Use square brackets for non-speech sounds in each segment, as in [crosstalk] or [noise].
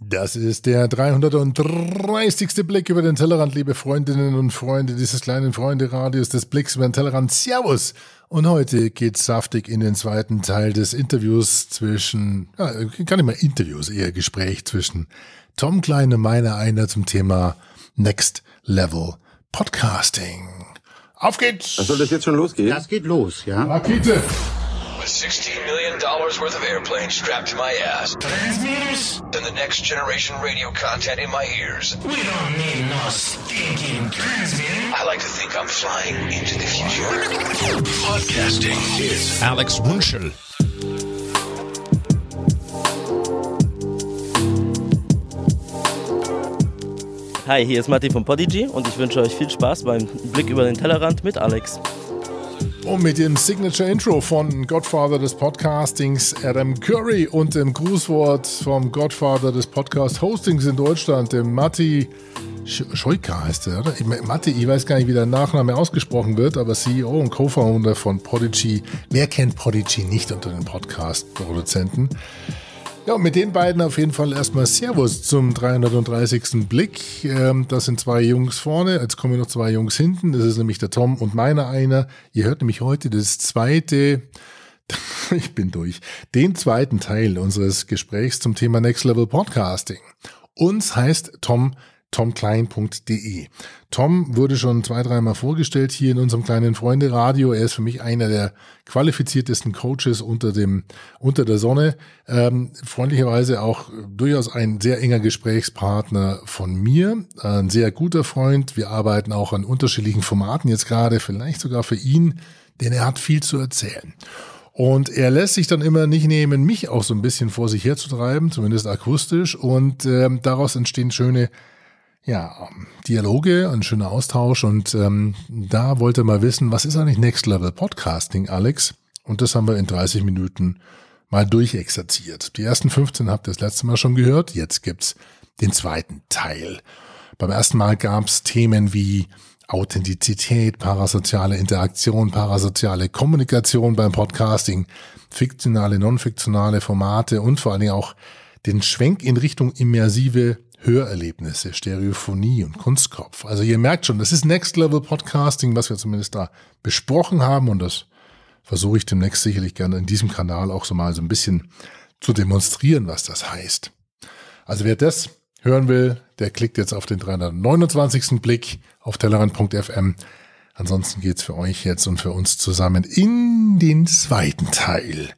Das ist der 330. Blick über den Tellerrand, liebe Freundinnen und Freunde dieses kleinen Freunde-Radios des Blicks über den Tellerrand. Servus! Und heute geht's saftig in den zweiten Teil des Interviews zwischen, ja, gar nicht mal Interviews, eher Gespräch zwischen Tom Klein und meiner einer zum Thema Next Level Podcasting. Auf geht's! Soll das jetzt schon losgehen? Das geht los, ja. Rakete! $16 million worth of airplanes strapped to my ass. Transmitters? And the next generation radio content in my ears. We don't need no stinking transmitter. I like to think I'm flying into the future. Podcasting is Alex Wunschel. Hi, hier ist Matti von Podigy und ich wünsche euch viel Spaß beim Blick über den Tellerrand mit Alex. Und mit dem Signature Intro von Godfather des Podcastings Adam Curry und dem Grußwort vom Godfather des Podcast Hostings in Deutschland, dem Matti Scheuka heißt er, oder? Matti, ich weiß gar nicht, wie der Nachname ausgesprochen wird, aber CEO und Co-Founder von Prodigy. Wer kennt Prodigy nicht unter den Podcast-Produzenten? Ja, mit den beiden auf jeden Fall erstmal Servus zum 330. Blick. Ähm, das sind zwei Jungs vorne, jetzt kommen noch zwei Jungs hinten. Das ist nämlich der Tom und meiner einer. Ihr hört nämlich heute das zweite, [laughs] ich bin durch, den zweiten Teil unseres Gesprächs zum Thema Next Level Podcasting. Uns heißt Tom tomklein.de. Tom wurde schon zwei, dreimal vorgestellt hier in unserem kleinen Freunde-Radio. Er ist für mich einer der qualifiziertesten Coaches unter dem, unter der Sonne. Ähm, freundlicherweise auch durchaus ein sehr enger Gesprächspartner von mir. Ein sehr guter Freund. Wir arbeiten auch an unterschiedlichen Formaten jetzt gerade, vielleicht sogar für ihn, denn er hat viel zu erzählen. Und er lässt sich dann immer nicht nehmen, mich auch so ein bisschen vor sich herzutreiben, zumindest akustisch. Und ähm, daraus entstehen schöne ja, Dialoge, ein schöner Austausch und ähm, da wollte mal wissen, was ist eigentlich Next Level Podcasting, Alex? Und das haben wir in 30 Minuten mal durchexerziert. Die ersten 15 habt ihr das letzte Mal schon gehört, jetzt gibt's den zweiten Teil. Beim ersten Mal gab's Themen wie Authentizität, parasoziale Interaktion, parasoziale Kommunikation beim Podcasting, fiktionale, non-fiktionale Formate und vor allen Dingen auch den Schwenk in Richtung immersive Hörerlebnisse, Stereophonie und Kunstkopf. Also ihr merkt schon, das ist Next Level Podcasting, was wir zumindest da besprochen haben und das versuche ich demnächst sicherlich gerne in diesem Kanal auch so mal so ein bisschen zu demonstrieren, was das heißt. Also wer das hören will, der klickt jetzt auf den 329. Blick auf tellerrand.fm. Ansonsten geht's für euch jetzt und für uns zusammen in den zweiten Teil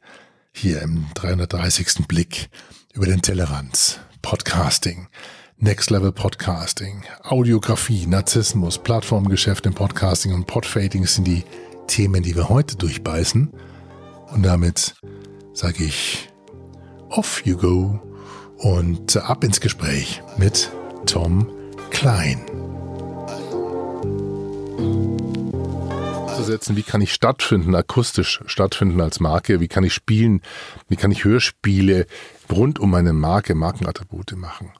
hier im 330. Blick über den Tellerrand. Podcasting, Next Level Podcasting, Audiografie, Narzissmus, Plattformgeschäft im Podcasting und Podfading sind die Themen, die wir heute durchbeißen. Und damit sage ich, off you go und ab ins Gespräch mit Tom Klein. Setzen, wie kann ich stattfinden, akustisch stattfinden als Marke, wie kann ich spielen, wie kann ich Hörspiele rund um meine Marke, Markenattribute machen.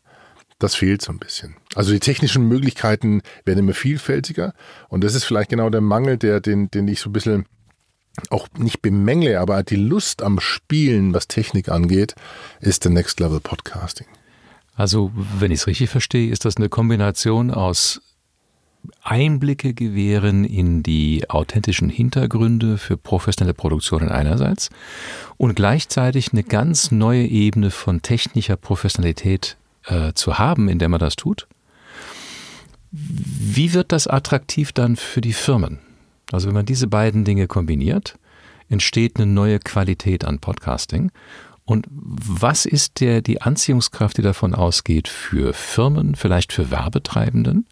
Das fehlt so ein bisschen. Also die technischen Möglichkeiten werden immer vielfältiger und das ist vielleicht genau der Mangel, der, den, den ich so ein bisschen auch nicht bemängle, aber die Lust am Spielen, was Technik angeht, ist der Next Level Podcasting. Also, wenn ich es richtig verstehe, ist das eine Kombination aus Einblicke gewähren in die authentischen Hintergründe für professionelle Produktionen einerseits und gleichzeitig eine ganz neue Ebene von technischer Professionalität äh, zu haben, in der man das tut. Wie wird das attraktiv dann für die Firmen? Also wenn man diese beiden Dinge kombiniert, entsteht eine neue Qualität an Podcasting. Und was ist der, die Anziehungskraft, die davon ausgeht für Firmen, vielleicht für Werbetreibenden?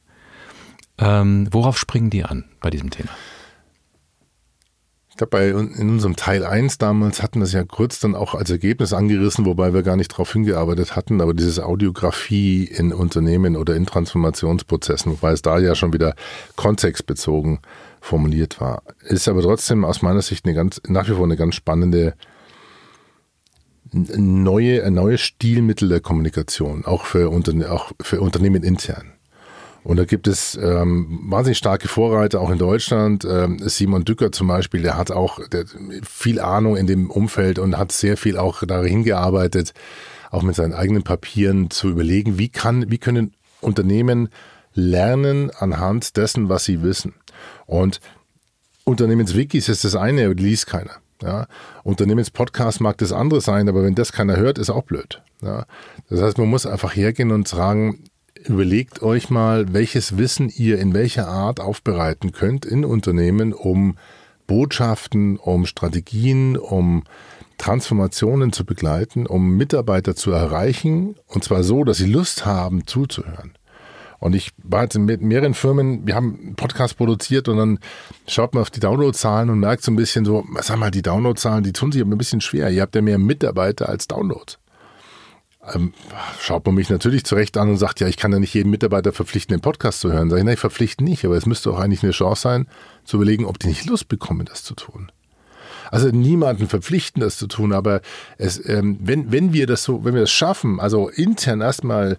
Ähm, worauf springen die an bei diesem Thema? Ich glaube, in unserem Teil 1 damals hatten wir es ja kurz dann auch als Ergebnis angerissen, wobei wir gar nicht darauf hingearbeitet hatten, aber dieses Audiografie in Unternehmen oder in Transformationsprozessen, wobei es da ja schon wieder kontextbezogen formuliert war, ist aber trotzdem aus meiner Sicht eine ganz, nach wie vor eine ganz spannende neue, ein Stilmittel der Kommunikation, auch für, Unterne auch für Unternehmen intern. Und da gibt es ähm, wahnsinnig starke Vorreiter, auch in Deutschland. Ähm, Simon Dücker zum Beispiel, der hat auch der viel Ahnung in dem Umfeld und hat sehr viel auch dahin gearbeitet, auch mit seinen eigenen Papieren zu überlegen, wie kann, wie können Unternehmen lernen anhand dessen, was sie wissen. Und Unternehmenswikis ist das eine, liest keiner. Ja, Unternehmenspodcast mag das andere sein, aber wenn das keiner hört, ist auch blöd. Ja, das heißt, man muss einfach hergehen und sagen, überlegt euch mal, welches Wissen ihr in welcher Art aufbereiten könnt in Unternehmen, um Botschaften, um Strategien, um Transformationen zu begleiten, um Mitarbeiter zu erreichen, und zwar so, dass sie Lust haben zuzuhören. Und ich war jetzt mit mehreren Firmen, wir haben einen Podcast produziert und dann schaut man auf die Downloadzahlen und merkt so ein bisschen so, sag mal, die Downloadzahlen, die tun sich aber ein bisschen schwer. Ihr habt ja mehr Mitarbeiter als Downloads. Ähm, schaut man mich natürlich zurecht an und sagt, ja, ich kann ja nicht jeden Mitarbeiter verpflichten, den Podcast zu hören. Sag ich, nein, ich verpflichte nicht, aber es müsste auch eigentlich eine Chance sein, zu überlegen, ob die nicht Lust bekommen, das zu tun. Also niemanden verpflichten, das zu tun, aber es, ähm, wenn, wenn wir das so, wenn wir das schaffen, also intern erstmal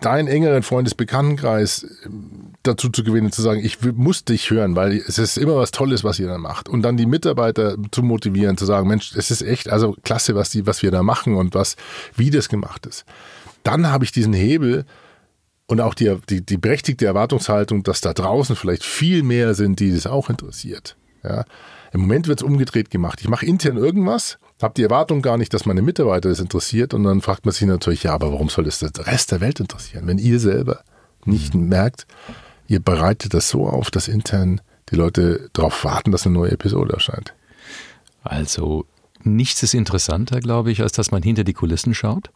deinen engeren Freundesbekanntenkreis ähm, dazu zu gewinnen, zu sagen, ich muss dich hören, weil es ist immer was Tolles, was ihr da macht. Und dann die Mitarbeiter zu motivieren, zu sagen, Mensch, es ist echt, also klasse, was, die, was wir da machen und was, wie das gemacht ist. Dann habe ich diesen Hebel und auch die, die, die berechtigte Erwartungshaltung, dass da draußen vielleicht viel mehr sind, die das auch interessiert. Ja. Im Moment wird es umgedreht gemacht. Ich mache intern irgendwas, habe die Erwartung gar nicht, dass meine Mitarbeiter das interessiert und dann fragt man sich natürlich, ja, aber warum soll das der Rest der Welt interessieren, wenn ihr selber nicht mhm. merkt, ihr bereitet das so auf, dass intern die Leute darauf warten, dass eine neue Episode erscheint. Also nichts ist interessanter, glaube ich, als dass man hinter die Kulissen schaut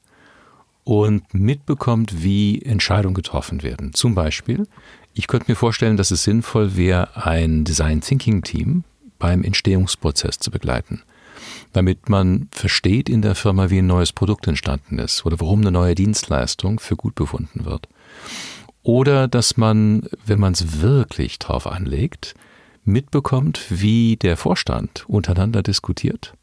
und mitbekommt, wie Entscheidungen getroffen werden. Zum Beispiel, ich könnte mir vorstellen, dass es sinnvoll wäre, ein Design Thinking Team beim Entstehungsprozess zu begleiten, damit man versteht in der Firma, wie ein neues Produkt entstanden ist oder warum eine neue Dienstleistung für gut befunden wird. Oder dass man, wenn man es wirklich drauf anlegt, mitbekommt, wie der Vorstand untereinander diskutiert,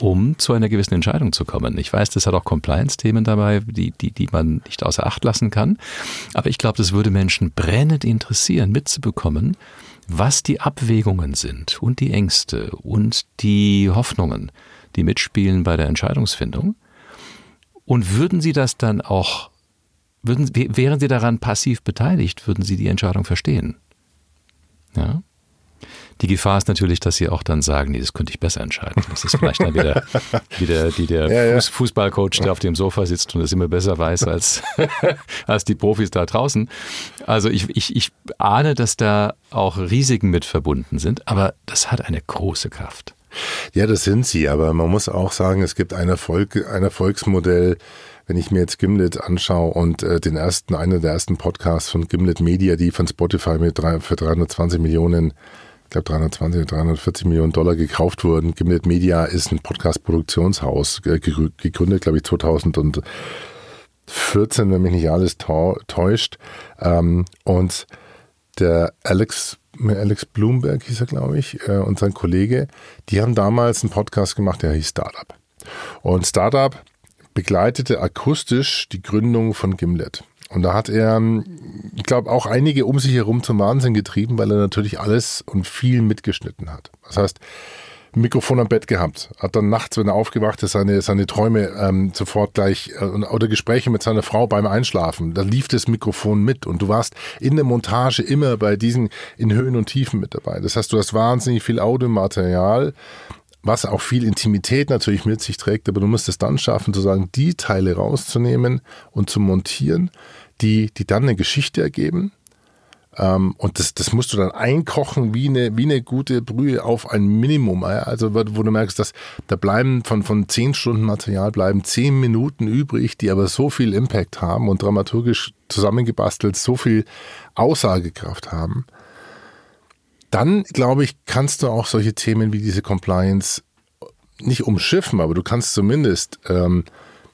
um [laughs] zu einer gewissen Entscheidung zu kommen. Ich weiß, das hat auch Compliance-Themen dabei, die, die, die man nicht außer Acht lassen kann. Aber ich glaube, das würde Menschen brennend interessieren, mitzubekommen, was die Abwägungen sind und die Ängste und die Hoffnungen, die mitspielen bei der Entscheidungsfindung. Und würden Sie das dann auch, würden, wären Sie daran passiv beteiligt, würden Sie die Entscheidung verstehen? Ja? Die Gefahr ist natürlich, dass sie auch dann sagen, nee, das könnte ich besser entscheiden. Das ist vielleicht dann wieder, [laughs] wieder die, der ja, ja. Fußballcoach, der auf dem Sofa sitzt und es immer besser weiß als, [laughs] als die Profis da draußen. Also ich, ich, ich ahne, dass da auch Risiken mit verbunden sind, aber das hat eine große Kraft. Ja, das sind sie, aber man muss auch sagen, es gibt ein, Erfolg, ein Erfolgsmodell, wenn ich mir jetzt Gimlet anschaue und äh, den ersten, einer der ersten Podcasts von Gimlet Media, die von Spotify mit drei, für 320 Millionen ich glaube 320, 340 Millionen Dollar gekauft wurden. Gimlet Media ist ein Podcast-Produktionshaus, gegründet, glaube ich, 2014, wenn mich nicht alles täuscht. Ähm, und der Alex, Alex Bloomberg hieß er, glaube ich, äh, und sein Kollege, die haben damals einen Podcast gemacht, der hieß Startup. Und Startup begleitete akustisch die Gründung von Gimlet. Und da hat er, ich glaube, auch einige um sich herum zum Wahnsinn getrieben, weil er natürlich alles und viel mitgeschnitten hat. Das heißt, Mikrofon am Bett gehabt, hat dann nachts, wenn er aufgewacht ist, seine, seine Träume ähm, sofort gleich äh, oder Gespräche mit seiner Frau beim Einschlafen. Da lief das Mikrofon mit und du warst in der Montage immer bei diesen in Höhen und Tiefen mit dabei. Das heißt, du hast wahnsinnig viel Audiomaterial, was auch viel Intimität natürlich mit sich trägt, aber du musst es dann schaffen, zu sagen, die Teile rauszunehmen und zu montieren die, die dann eine Geschichte ergeben. Ähm, und das, das musst du dann einkochen wie eine, wie eine gute Brühe auf ein Minimum. Also, wo du merkst, dass da bleiben von, von zehn Stunden Material bleiben zehn Minuten übrig, die aber so viel Impact haben und dramaturgisch zusammengebastelt so viel Aussagekraft haben. Dann, glaube ich, kannst du auch solche Themen wie diese Compliance nicht umschiffen, aber du kannst zumindest ähm,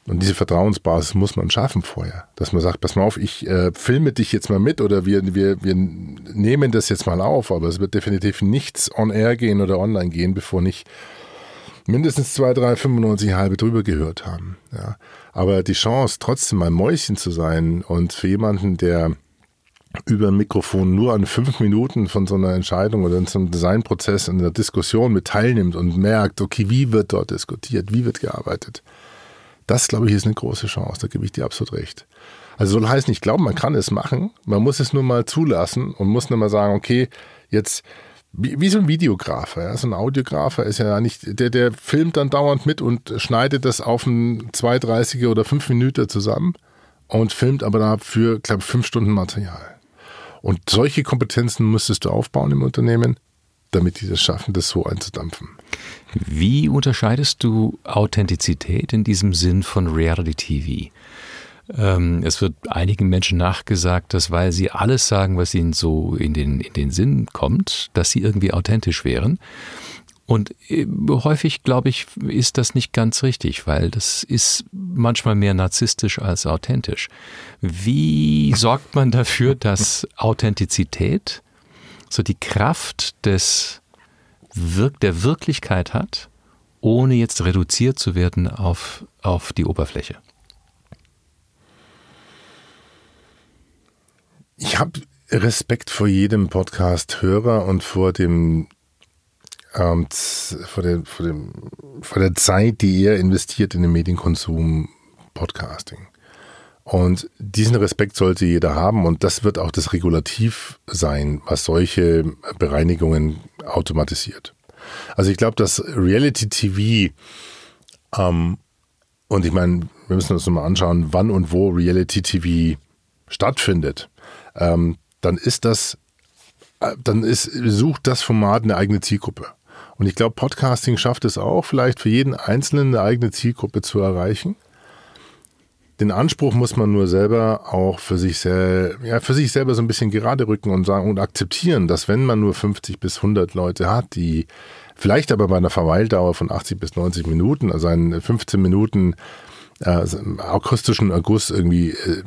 und diese Vertrauensbasis muss man schaffen vorher, dass man sagt, pass mal auf, ich äh, filme dich jetzt mal mit oder wir, wir, wir nehmen das jetzt mal auf, aber es wird definitiv nichts on air gehen oder online gehen, bevor nicht mindestens zwei, drei, 95 halbe drüber gehört haben. Ja. Aber die Chance, trotzdem mal Mäuschen zu sein und für jemanden, der über ein Mikrofon nur an fünf Minuten von so einer Entscheidung oder in so einem Designprozess in der Diskussion mit teilnimmt und merkt, okay, wie wird dort diskutiert, wie wird gearbeitet, Das, glaube ich, ist eine große Chance. Da gebe ich dir absolut recht. Also soll heißen, ich glaube, man kann es machen. Man muss es nur mal zulassen und muss nur mal sagen, okay, jetzt wie, wie so ein Videografer, ja? so ein Audiografer ist ja nicht, der, der filmt dann dauernd mit und schneidet das auf ein 2,30er oder 5 Minuten zusammen und filmt aber dafür, glaube ich, 5 Stunden Material. Und solche Kompetenzen müsstest du aufbauen im Unternehmen, damit die das schaffen, das so einzudampfen. Wie unterscheidest du Authentizität in diesem Sinn von Reality TV? Ähm, es wird einigen Menschen nachgesagt, dass weil sie alles sagen, was ihnen so in den, in den Sinn kommt, dass sie irgendwie authentisch wären. Und äh, häufig, glaube ich, ist das nicht ganz richtig, weil das ist manchmal mehr narzisstisch als authentisch. Wie sorgt man dafür, dass Authentizität so die Kraft des Wirk der Wirklichkeit hat, ohne jetzt reduziert zu werden auf, auf die Oberfläche? Ich habe Respekt vor jedem Podcast-Hörer und vor dem, ähm, vor, der, vor, dem, vor der Zeit, die er investiert in den Medienkonsum Podcasting. Und diesen Respekt sollte jeder haben und das wird auch das Regulativ sein, was solche Bereinigungen automatisiert. Also ich glaube, dass Reality TV ähm, und ich meine, wir müssen uns nochmal anschauen, wann und wo Reality TV stattfindet ähm, dann ist das, äh, dann ist, sucht das Format eine eigene Zielgruppe. Und ich glaube, Podcasting schafft es auch, vielleicht für jeden Einzelnen eine eigene Zielgruppe zu erreichen. Den Anspruch muss man nur selber auch für sich, sehr, ja, für sich selber so ein bisschen gerade rücken und sagen und akzeptieren, dass wenn man nur 50 bis 100 Leute hat, die vielleicht aber bei einer Verweildauer von 80 bis 90 Minuten, also einen 15 Minuten äh, akustischen Erguss irgendwie äh,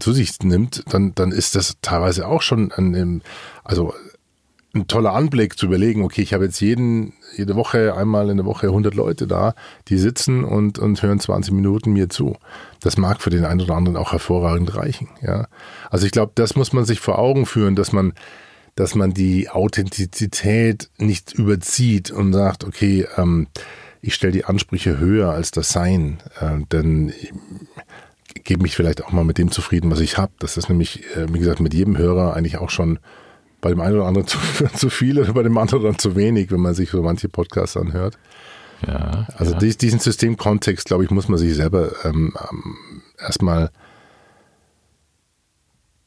zu sich nimmt, dann, dann ist das teilweise auch schon ein, also ein toller Anblick zu überlegen, okay, ich habe jetzt jeden, jede Woche, einmal in der Woche 100 Leute da, die sitzen und, und hören 20 Minuten mir zu. Das mag für den einen oder anderen auch hervorragend reichen. Ja? Also ich glaube, das muss man sich vor Augen führen, dass man, dass man die Authentizität nicht überzieht und sagt, okay, ähm, ich stelle die Ansprüche höher als das Sein, äh, denn ich gebe mich vielleicht auch mal mit dem zufrieden, was ich habe. Das ist nämlich, äh, wie gesagt, mit jedem Hörer eigentlich auch schon bei dem einen oder anderen [laughs] zu, zu viel oder bei dem anderen dann zu wenig, wenn man sich so manche Podcasts anhört. Ja, also ja. diesen Systemkontext, glaube ich, muss man sich selber ähm, ähm, erstmal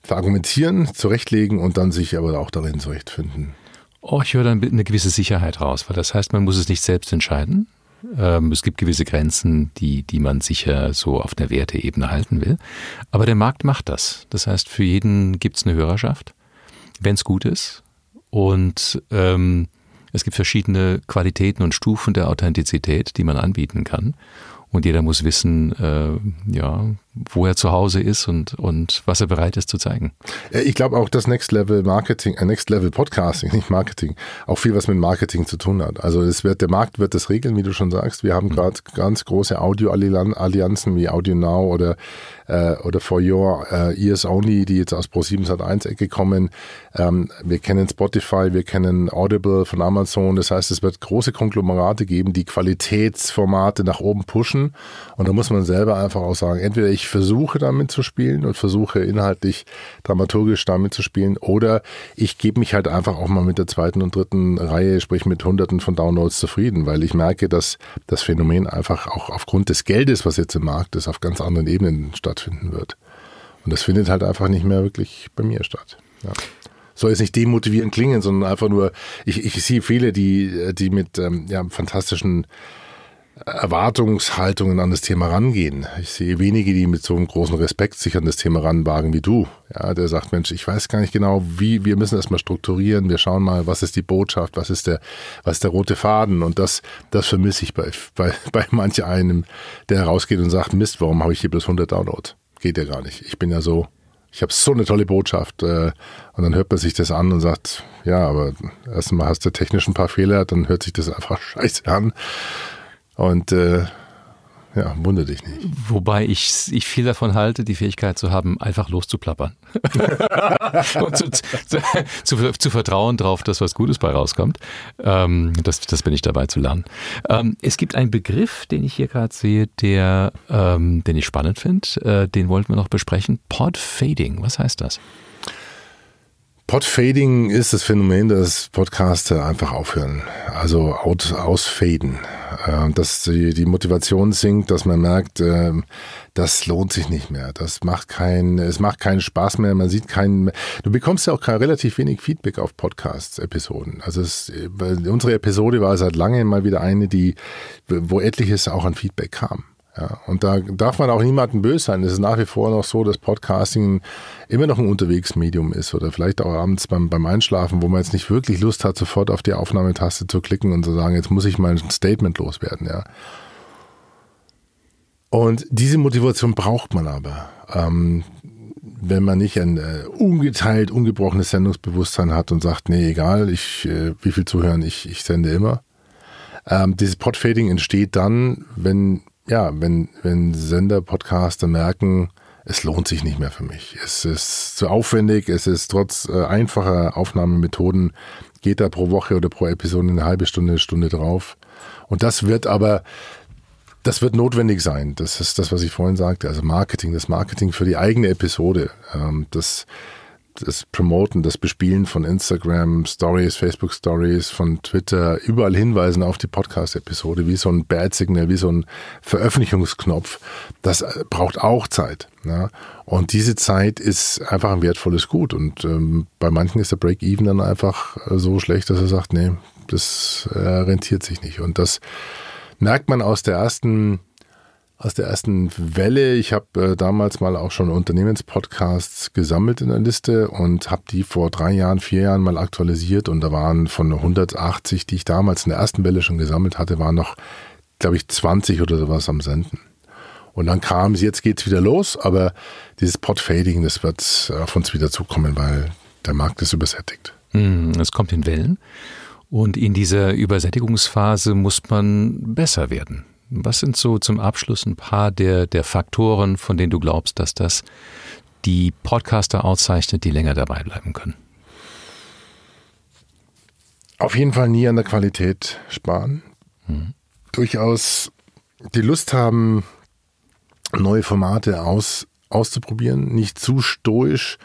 verargumentieren, zurechtlegen und dann sich aber auch darin zurechtfinden. Oh, ich höre dann eine gewisse Sicherheit raus, weil das heißt, man muss es nicht selbst entscheiden, ähm, es gibt gewisse Grenzen, die, die man sicher so auf der Werteebene halten will. Aber der Markt macht das. Das heißt, für jeden gibt es eine Hörerschaft, wenn es gut ist. Und ähm, es gibt verschiedene Qualitäten und Stufen der Authentizität, die man anbieten kann und jeder muss wissen, äh, ja, wo er zu Hause ist und, und was er bereit ist zu zeigen. Ich glaube auch, dass Next Level Marketing, äh, Next Level Podcasting, [laughs] nicht Marketing, auch viel was mit Marketing zu tun hat. Also es wird, der Markt wird das regeln, wie du schon sagst. Wir haben mhm. gerade ganz große Audio-Allianzen wie Audio Now oder äh, oder For Your äh, Ears Only, die jetzt aus Pro7 Sat1 Ecke kommen. Ähm, wir kennen Spotify, wir kennen Audible von Amazon. Das heißt, es wird große Konglomerate geben, die Qualitätsformate nach oben pushen. Und da muss man selber einfach auch sagen, entweder ich versuche damit zu spielen und versuche inhaltlich dramaturgisch damit zu spielen oder ich gebe mich halt einfach auch mal mit der zweiten und dritten Reihe, sprich mit hunderten von Downloads zufrieden, weil ich merke, dass das Phänomen einfach auch aufgrund des Geldes, was jetzt im Markt ist, auf ganz anderen Ebenen stattfinden wird. Und das findet halt einfach nicht mehr wirklich bei mir statt. Ja. Soll jetzt nicht demotivierend klingen, sondern einfach nur, ich, ich sehe viele, die, die mit ähm, ja, fantastischen Erwartungshaltungen an das Thema rangehen. Ich sehe wenige, die mit so einem großen Respekt sich an das Thema ranwagen wie du. Ja, der sagt, Mensch, ich weiß gar nicht genau, wie, wir müssen erstmal strukturieren, wir schauen mal, was ist die Botschaft, was ist der, was ist der rote Faden und das, das vermisse ich bei, bei, bei manch einem, der herausgeht und sagt, Mist, warum habe ich hier bloß 100 Downloads? Geht ja gar nicht. Ich bin ja so, ich habe so eine tolle Botschaft äh, und dann hört man sich das an und sagt, ja, aber erstmal hast du technisch ein paar Fehler, dann hört sich das einfach scheiße an und äh, Ja, wundere dich nicht. Wobei ich, ich viel davon halte, die Fähigkeit zu haben, einfach loszuplappern. [laughs] und zu, zu, zu, zu, vertrauen darauf, dass was Gutes bei rauskommt. Ähm, das, das bin ich dabei zu lernen. Ähm, es gibt einen Begriff, den ich hier gerade sehe, der, ähm, den ich spannend finde. Äh, den wollten wir noch besprechen. Pod Fading. Was heißt das? Podfading ist das Phänomen, dass Podcaster einfach aufhören, also out, ausfaden. Äh, dass die, die Motivation sinkt, dass man merkt, äh, das lohnt sich nicht mehr. Das macht keinen, es macht keinen Spaß mehr. Man sieht keinen, du bekommst ja auch relativ wenig Feedback auf Podcast-Episoden. Also es, unsere Episode war seit langem mal wieder eine, die, wo etliches auch an Feedback kam. Ja, und da darf man auch niemanden böse sein. Es ist nach wie vor noch so, dass Podcasting immer noch ein Unterwegsmedium ist oder vielleicht auch abends beim, beim Einschlafen, wo man jetzt nicht wirklich Lust hat, sofort auf die Aufnahmetaste zu klicken und zu sagen, jetzt muss ich mal ein Statement loswerden, ja. Und diese Motivation braucht man aber. Ähm, wenn man nicht ein äh, ungeteilt, ungebrochenes Sendungsbewusstsein hat und sagt, nee, egal, ich, äh, wie viel zuhören, ich, ich sende immer. Ähm, dieses Podfading entsteht dann, wenn ja, wenn, wenn Sender, Podcaster merken, es lohnt sich nicht mehr für mich. Es ist zu aufwendig, es ist trotz äh, einfacher Aufnahmemethoden, geht da pro Woche oder pro Episode eine halbe Stunde, Stunde drauf. Und das wird aber, das wird notwendig sein. Das ist das, was ich vorhin sagte. Also Marketing, das Marketing für die eigene Episode. Ähm, das, das Promoten, das Bespielen von Instagram Stories, Facebook Stories, von Twitter, überall hinweisen auf die Podcast-Episode, wie so ein Bad-Signal, wie so ein Veröffentlichungsknopf, das äh, braucht auch Zeit. Ja? Und diese Zeit ist einfach ein wertvolles Gut. Und ähm, bei manchen ist der Break-Even dann einfach äh, so schlecht, dass er sagt, nee, das äh, rentiert sich nicht. Und das merkt man aus der ersten aus der ersten Welle. Ich habe äh, damals mal auch schon Unternehmenspodcasts gesammelt in der Liste und habe die vor drei Jahren, vier Jahren mal aktualisiert und da waren von 180, die ich damals in der ersten Welle schon gesammelt hatte, waren noch, glaube ich, 20 oder sowas am Senden. Und dann kam es, jetzt geht's wieder los, aber dieses Podfading, das wird auf uns wieder zukommen, weil der Markt ist übersättigt. Hm, es kommt in Wellen. Und in dieser Übersättigungsphase muss man besser werden. Was sind so zum Abschluss ein paar der, der Faktoren, von denen du glaubst, dass das die Podcaster auszeichnet, die länger dabei bleiben können? Auf jeden Fall nie an der Qualität sparen. Hm. Durchaus die Lust haben, neue Formate aus, auszuprobieren, nicht zu stoisch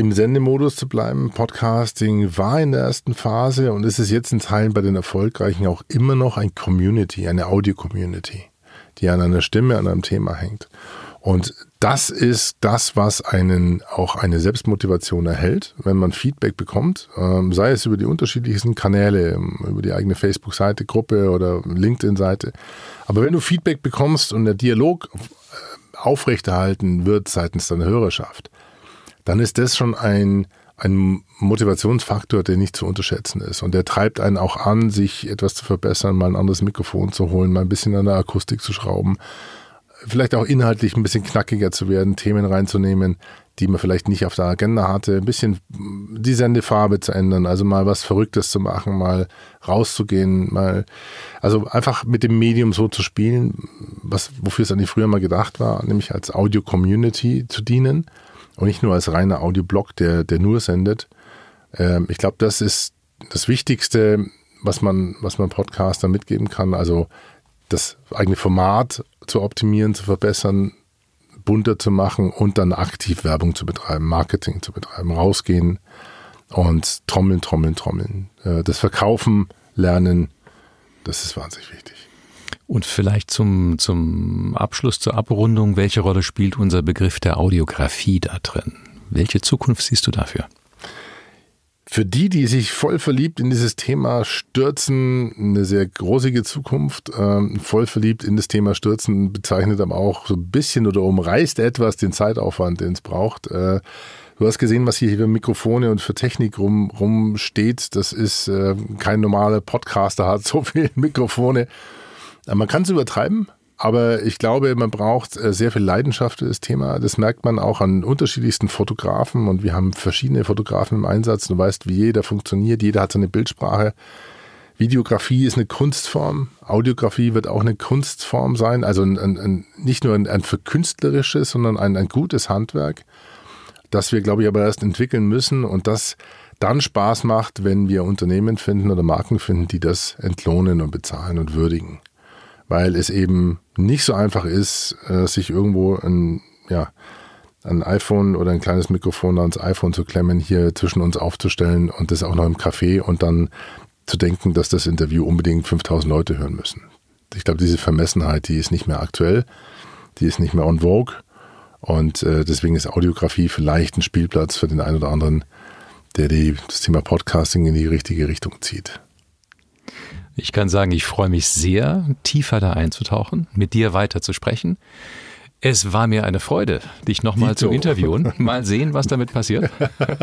im Sendemodus zu bleiben. Podcasting war in der ersten Phase und ist es jetzt in Teilen bei den Erfolgreichen auch immer noch ein Community, eine Audio-Community, die an einer Stimme, an einem Thema hängt. Und das ist das, was einen auch eine Selbstmotivation erhält, wenn man Feedback bekommt, ähm, sei es über die unterschiedlichsten Kanäle, ähm, über die eigene Facebook-Seite, Gruppe oder LinkedIn-Seite. Aber wenn du Feedback bekommst und der Dialog äh, aufrechterhalten wird seitens deiner Hörerschaft, dann ist das schon ein, ein Motivationsfaktor, der nicht zu unterschätzen ist. Und der treibt einen auch an, sich etwas zu verbessern, mal ein anderes Mikrofon zu holen, mal ein bisschen an der Akustik zu schrauben, vielleicht auch inhaltlich ein bisschen knackiger zu werden, Themen reinzunehmen, die man vielleicht nicht auf der Agenda hatte, ein bisschen die Sendefarbe zu ändern, also mal was Verrücktes zu machen, mal rauszugehen, mal, also einfach mit dem Medium so zu spielen, was, wofür es eigentlich früher mal gedacht war, nämlich als Audio-Community zu dienen und nicht nur als reiner Audioblog, der, der nur sendet. Ähm, ich glaube, das ist das Wichtigste, was man, was man Podcaster mitgeben kann. Also das eigene Format zu optimieren, zu verbessern, bunter zu machen und dann aktiv Werbung zu betreiben, Marketing zu betreiben, rausgehen und trommeln, trommeln, trommeln. Äh, das Verkaufen, Lernen, das ist wahnsinnig wichtig. Und vielleicht zum, zum Abschluss, zur Abrundung, welche Rolle spielt unser Begriff der Audiografie da drin? Welche Zukunft siehst du dafür? Für die, die sich voll verliebt in dieses Thema stürzen, eine sehr großige Zukunft. Ähm, voll verliebt in das Thema stürzen bezeichnet aber auch so ein bisschen oder umreißt etwas den Zeitaufwand, den es braucht. Äh, du hast gesehen, was hier für Mikrofone und für Technik rum, rumsteht. Das ist äh, kein normaler Podcaster hat so [laughs] viele Mikrofone man kann es übertreiben, aber ich glaube, man braucht äh, sehr viel Leidenschaft für das Thema. Das merkt man auch an unterschiedlichsten Fotografen und wir haben verschiedene Fotografen im Einsatz. Du weißt, wie jeder funktioniert, jeder hat seine Bildsprache. Videografie ist eine Kunstform, Audiografie wird auch eine Kunstform sein, also ein, ein, nicht nur ein, ein verkünstlerisches, sondern ein, ein gutes Handwerk, das wir, glaube ich, aber erst entwickeln müssen und das dann Spaß macht, wenn wir Unternehmen finden oder Marken finden, die das entlohnen und bezahlen und würdigen. Weil es eben nicht so einfach ist, äh, sich irgendwo ein, ja, ein iPhone oder ein kleines Mikrofon ans iPhone zu klemmen, hier zwischen uns aufzustellen und das auch noch im Café und dann zu denken, dass das Interview unbedingt 5000 Leute hören müssen. Ich glaube, diese Vermessenheit, die ist nicht mehr aktuell, die ist nicht mehr on vogue und äh, deswegen ist Audiografie vielleicht ein Spielplatz für den einen oder anderen, der die, das Thema Podcasting in die richtige Richtung zieht. Ich kann sagen, ich freue mich sehr, tiefer da einzutauchen, mit dir weiter zu sprechen. Es war mir eine Freude, dich nochmal zu interviewen. Mal sehen, was damit passiert.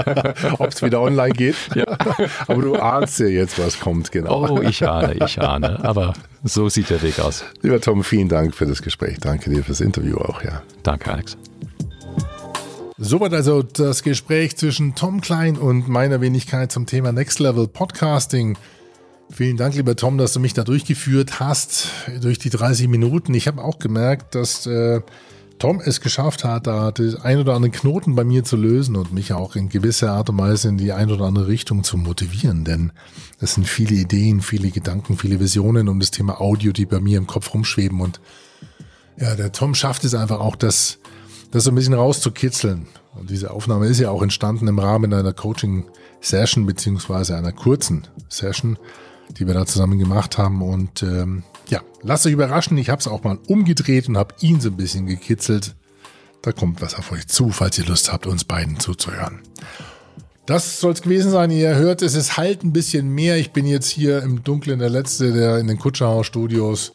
[laughs] Ob es wieder online geht. Ja. [laughs] Aber du ahnst ja jetzt, was kommt, genau. Oh, ich ahne, ich ahne. Aber so sieht der Weg aus. Lieber Tom, vielen Dank für das Gespräch. Danke dir fürs Interview auch, ja. Danke, Alex. Soweit also das Gespräch zwischen Tom Klein und meiner Wenigkeit zum Thema Next Level Podcasting. Vielen Dank, lieber Tom, dass du mich da durchgeführt hast, durch die 30 Minuten. Ich habe auch gemerkt, dass äh, Tom es geschafft hat, da den ein oder anderen Knoten bei mir zu lösen und mich auch in gewisser Art und Weise in die ein oder andere Richtung zu motivieren. Denn es sind viele Ideen, viele Gedanken, viele Visionen um das Thema Audio, die bei mir im Kopf rumschweben. Und ja, der Tom schafft es einfach auch, das, das so ein bisschen rauszukitzeln. Und diese Aufnahme ist ja auch entstanden im Rahmen einer Coaching-Session beziehungsweise einer kurzen Session die wir da zusammen gemacht haben. Und ähm, ja, lasst euch überraschen. Ich habe es auch mal umgedreht und habe ihn so ein bisschen gekitzelt. Da kommt was auf euch zu, falls ihr Lust habt, uns beiden zuzuhören. Das soll es gewesen sein. Ihr hört, es ist halt ein bisschen mehr. Ich bin jetzt hier im Dunkeln der Letzte, der in den Kutscherhaus Studios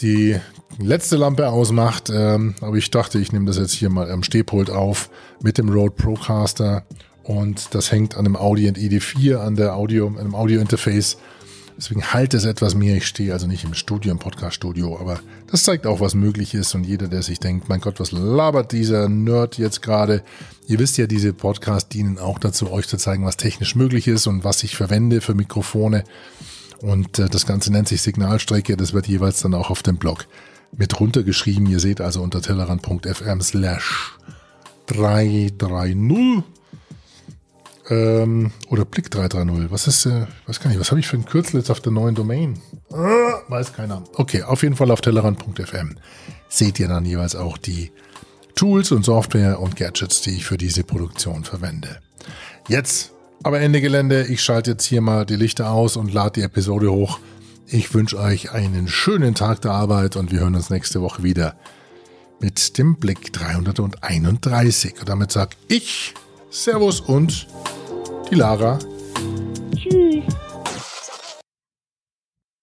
die letzte Lampe ausmacht. Ähm, aber ich dachte, ich nehme das jetzt hier mal am Stehpult auf mit dem Rode Procaster und das hängt an dem Audi ID4, an der Audio, an dem Audio-Interface. Deswegen halt es etwas mehr. Ich stehe also nicht im Studio, im Podcast-Studio, aber das zeigt auch, was möglich ist. Und jeder, der sich denkt, mein Gott, was labert dieser Nerd jetzt gerade? Ihr wisst ja, diese Podcasts dienen auch dazu, euch zu zeigen, was technisch möglich ist und was ich verwende für Mikrofone. Und äh, das Ganze nennt sich Signalstrecke. Das wird jeweils dann auch auf dem Blog mit runtergeschrieben. Ihr seht also unter tellerrand.fm slash 330 ähm, oder Blick 330. Was ist, äh, weiß gar nicht, was habe ich für ein Kürzel jetzt auf der neuen Domain? Ah, weiß keiner. Okay, auf jeden Fall auf tellerrand.fm seht ihr dann jeweils auch die Tools und Software und Gadgets, die ich für diese Produktion verwende. Jetzt aber Ende Gelände. Ich schalte jetzt hier mal die Lichter aus und lade die Episode hoch. Ich wünsche euch einen schönen Tag der Arbeit und wir hören uns nächste Woche wieder mit dem Blick 331. Und damit sage ich Servus und die Lara. Tschüss.